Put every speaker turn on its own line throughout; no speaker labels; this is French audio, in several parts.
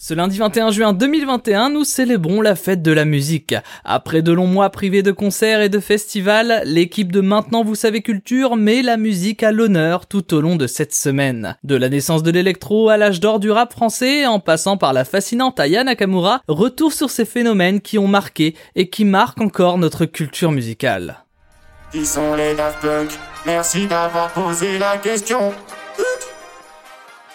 Ce lundi 21 juin 2021, nous célébrons la fête de la musique. Après de longs mois privés de concerts et de festivals, l'équipe de Maintenant Vous Savez Culture met la musique à l'honneur tout au long de cette semaine. De la naissance de l'électro à l'âge d'or du rap français, en passant par la fascinante Aya Nakamura, retour sur ces phénomènes qui ont marqué et qui marquent encore notre culture musicale.
Qui sont les Merci d'avoir posé la question.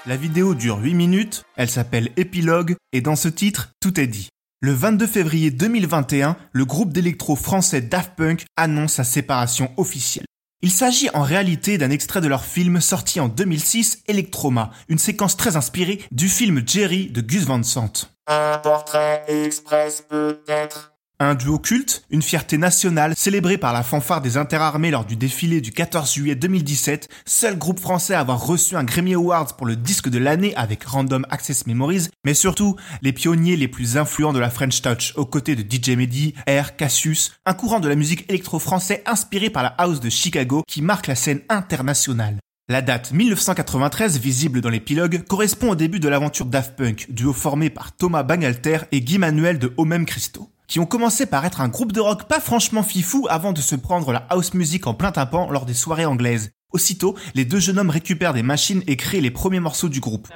La vidéo dure 8 minutes, elle s'appelle Épilogue, et dans ce titre, tout est dit. Le 22 février 2021, le groupe d'électro français Daft Punk annonce sa séparation officielle. Il s'agit en réalité d'un extrait de leur film sorti en 2006, Electroma, une séquence très inspirée du film Jerry de Gus Van Sant.
Un portrait express peut-être.
Un duo culte, une fierté nationale célébrée par la fanfare des interarmées lors du défilé du 14 juillet 2017, seul groupe français à avoir reçu un Grammy Awards pour le disque de l'année avec Random Access Memories, mais surtout les pionniers les plus influents de la French Touch aux côtés de DJ Mehdi, Air, Cassius, un courant de la musique électro-français inspiré par la house de Chicago qui marque la scène internationale. La date 1993 visible dans l'épilogue correspond au début de l'aventure Daft Punk, duo formé par Thomas Bangalter et Guy Manuel de Homem Christo qui ont commencé par être un groupe de rock pas franchement fifou avant de se prendre la house music en plein tympan lors des soirées anglaises. Aussitôt, les deux jeunes hommes récupèrent des machines et créent les premiers morceaux du groupe.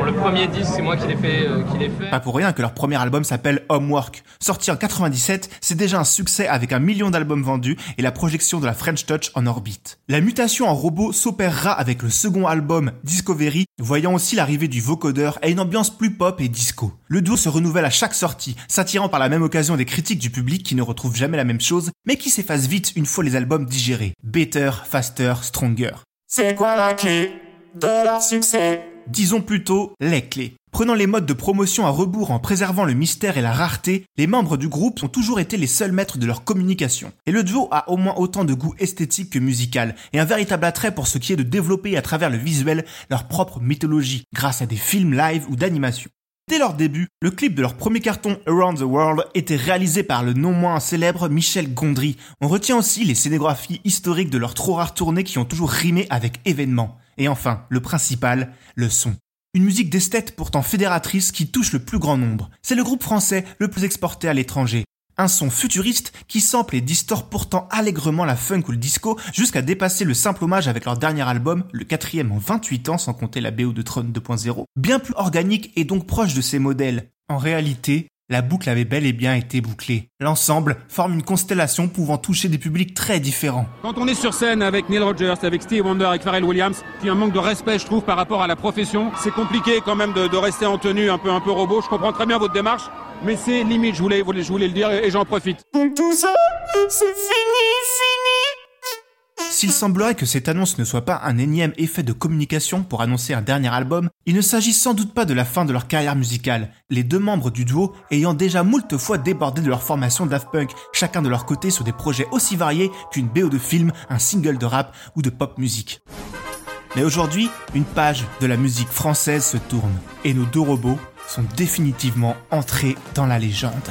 Pour le premier disque, c'est moi qui l'ai fait, euh, qui l'ai fait.
Pas pour rien que leur premier album s'appelle Homework. Sorti en 97, c'est déjà un succès avec un million d'albums vendus et la projection de la French Touch en orbite. La mutation en robot s'opérera avec le second album Discovery, voyant aussi l'arrivée du vocodeur et une ambiance plus pop et disco. Le duo se renouvelle à chaque sortie, s'attirant par la même occasion des critiques du public qui ne retrouvent jamais la même chose, mais qui s'effacent vite une fois les albums digérés. Better, Faster, Stronger.
C'est quoi la clé de leur succès?
Disons plutôt les clés. Prenant les modes de promotion à rebours en préservant le mystère et la rareté, les membres du groupe ont toujours été les seuls maîtres de leur communication. Et le duo a au moins autant de goût esthétique que musical, et un véritable attrait pour ce qui est de développer à travers le visuel leur propre mythologie, grâce à des films live ou d'animation. Dès leur début, le clip de leur premier carton Around the World était réalisé par le non moins célèbre Michel Gondry. On retient aussi les scénographies historiques de leurs trop rares tournées qui ont toujours rimé avec événements. Et enfin, le principal, le son. Une musique d'esthète pourtant fédératrice qui touche le plus grand nombre. C'est le groupe français le plus exporté à l'étranger. Un son futuriste qui sample et distord pourtant allègrement la funk ou le disco jusqu'à dépasser le simple hommage avec leur dernier album, le quatrième en 28 ans sans compter la BO de Tron 2.0, bien plus organique et donc proche de ces modèles. En réalité, la boucle avait bel et bien été bouclée. L'ensemble forme une constellation pouvant toucher des publics très différents.
Quand on est sur scène avec Neil Rogers, avec Steve Wonder, avec Pharrell Williams, il y a un manque de respect, je trouve, par rapport à la profession. C'est compliqué quand même de, de, rester en tenue un peu, un peu robot. Je comprends très bien votre démarche, mais c'est limite, je voulais, je voulais le dire et j'en profite.
Tout ça, c'est fini, fini
s'il semblerait que cette annonce ne soit pas un énième effet de communication pour annoncer un dernier album, il ne s'agit sans doute pas de la fin de leur carrière musicale, les deux membres du duo ayant déjà moult fois débordé de leur formation Daft Punk, chacun de leur côté sur des projets aussi variés qu'une BO de film, un single de rap ou de pop musique. Mais aujourd'hui, une page de la musique française se tourne, et nos deux robots sont définitivement entrés dans la légende.